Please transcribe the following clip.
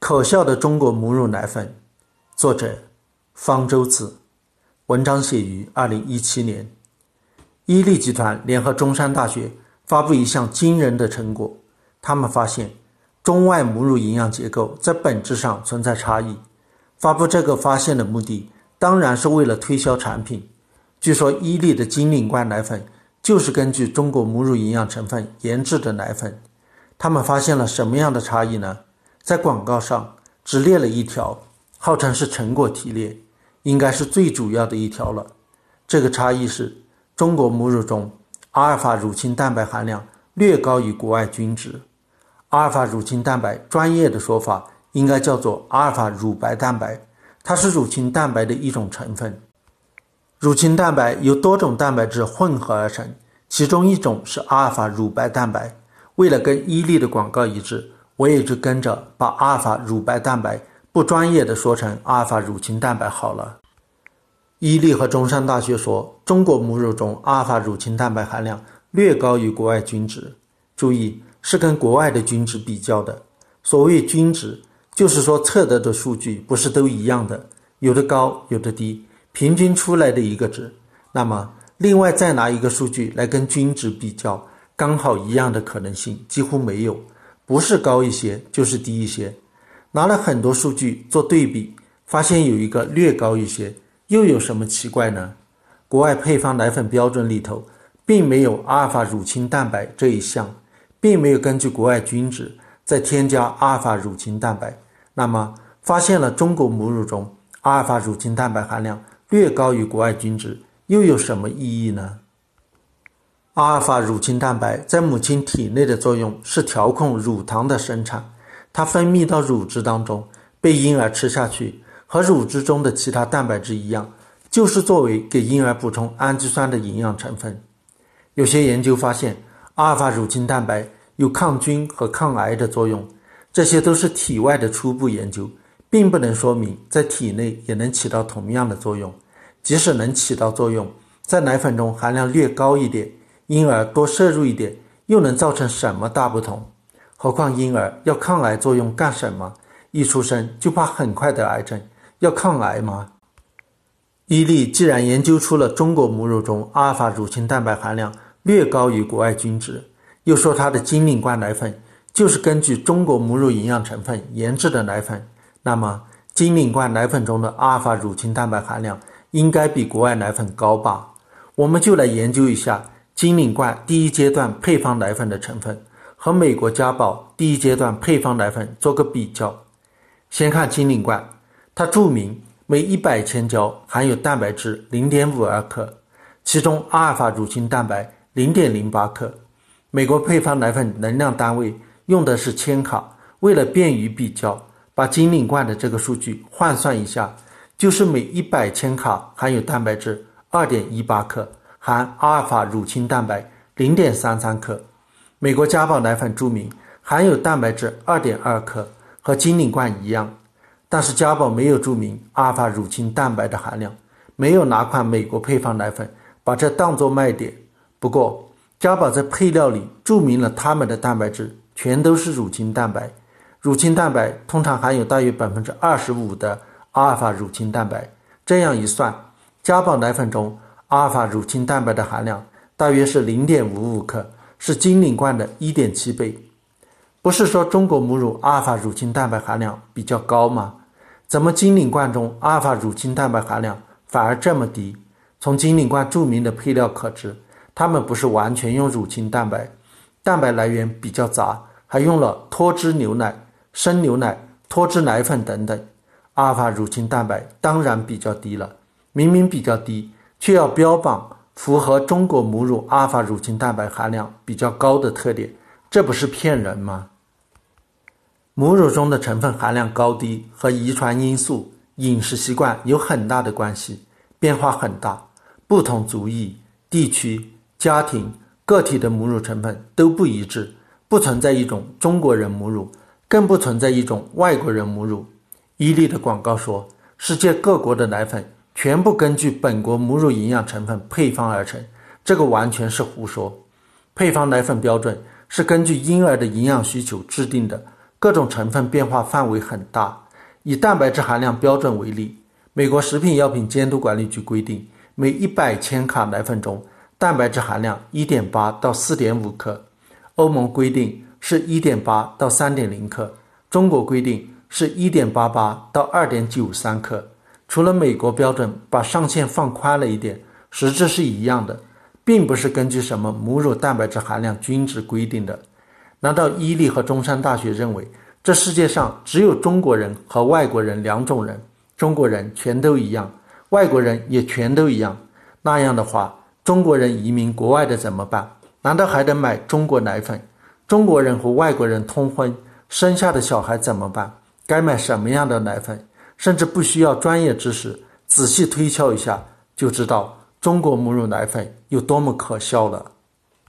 可笑的中国母乳奶粉，作者方舟子，文章写于二零一七年。伊利集团联合中山大学发布一项惊人的成果，他们发现中外母乳营养结构在本质上存在差异。发布这个发现的目的，当然是为了推销产品。据说伊利的金领冠奶粉就是根据中国母乳营养成分研制的奶粉。他们发现了什么样的差异呢？在广告上只列了一条，号称是成果提炼，应该是最主要的一条了。这个差异是中国母乳中阿尔法乳清蛋白含量略高于国外均值。阿尔法乳清蛋白专业的说法应该叫做阿尔法乳白蛋白，它是乳清蛋白的一种成分。乳清蛋白由多种蛋白质混合而成，其中一种是阿尔法乳白蛋白。为了跟伊利的广告一致。我也就跟着把阿尔法乳白蛋白不专业的说成阿尔法乳清蛋白好了。伊利和中山大学说，中国母乳中阿尔法乳清蛋白含量略高于国外均值。注意，是跟国外的均值比较的。所谓均值，就是说测得的数据不是都一样的，有的高，有的低，平均出来的一个值。那么，另外再拿一个数据来跟均值比较，刚好一样的可能性几乎没有。不是高一些就是低一些，拿了很多数据做对比，发现有一个略高一些，又有什么奇怪呢？国外配方奶粉标准里头并没有阿尔法乳清蛋白这一项，并没有根据国外均值再添加阿尔法乳清蛋白。那么发现了中国母乳中阿尔法乳清蛋白含量略高于国外均值，又有什么意义呢？阿尔法乳清蛋白在母亲体内的作用是调控乳糖的生产，它分泌到乳汁当中，被婴儿吃下去，和乳汁中的其他蛋白质一样，就是作为给婴儿补充氨基酸的营养成分。有些研究发现，阿尔法乳清蛋白有抗菌和抗癌的作用，这些都是体外的初步研究，并不能说明在体内也能起到同样的作用。即使能起到作用，在奶粉中含量略高一点。婴儿多摄入一点，又能造成什么大不同？何况婴儿要抗癌作用干什么？一出生就怕很快得癌症，要抗癌吗？伊利既然研究出了中国母乳中阿尔法乳清蛋白含量略高于国外均值，又说它的金领冠奶粉就是根据中国母乳营养成分研制的奶粉，那么金领冠奶粉中的阿尔法乳清蛋白含量应该比国外奶粉高吧？我们就来研究一下。金领冠第一阶段配方奶粉的成分和美国家宝第一阶段配方奶粉做个比较。先看金领冠，它注明每一百千焦含有蛋白质零点五二克，其中阿尔法乳清蛋白零点零八克。美国配方奶粉能量单位用的是千卡，为了便于比较，把金领冠的这个数据换算一下，就是每一百千卡含有蛋白质二点一八克。含阿尔法乳清蛋白零点三三克，美国家宝奶粉注明含有蛋白质二点二克，和金领冠一样，但是家宝没有注明阿尔法乳清蛋白的含量，没有哪款美国配方奶粉把这当作卖点。不过家宝在配料里注明了他们的蛋白质全都是乳清蛋白，乳清蛋白通常含有大约百分之二十五的阿尔法乳清蛋白，这样一算，家宝奶粉中。阿尔法乳清蛋白的含量大约是零点五五克，是金领冠的一点七倍。不是说中国母乳阿尔法乳清蛋白含量比较高吗？怎么金领冠中阿尔法乳清蛋白含量反而这么低？从金领冠著名的配料可知，他们不是完全用乳清蛋白，蛋白来源比较杂，还用了脱脂牛奶、生牛奶、脱脂奶粉等等。阿尔法乳清蛋白当然比较低了，明明比较低。却要标榜符合中国母乳阿尔法乳清蛋白含量比较高的特点，这不是骗人吗？母乳中的成分含量高低和遗传因素、饮食习惯有很大的关系，变化很大，不同族裔、地区、家庭、个体的母乳成分都不一致，不存在一种中国人母乳，更不存在一种外国人母乳。伊利的广告说，世界各国的奶粉。全部根据本国母乳营养成分配方而成，这个完全是胡说。配方奶粉标准是根据婴儿的营养需求制定的，各种成分变化范围很大。以蛋白质含量标准为例，美国食品药品监督管理局规定，每一百千卡奶粉中蛋白质含量一点八到四点五克。欧盟规定是一点八到三点零克，中国规定是一点八八到二点九三克。除了美国标准把上限放宽了一点，实质是一样的，并不是根据什么母乳蛋白质含量均值规定的。难道伊利和中山大学认为？这世界上只有中国人和外国人两种人，中国人全都一样，外国人也全都一样。那样的话，中国人移民国外的怎么办？难道还得买中国奶粉？中国人和外国人通婚生下的小孩怎么办？该买什么样的奶粉？甚至不需要专业知识，仔细推敲一下就知道中国母乳奶粉有多么可笑了。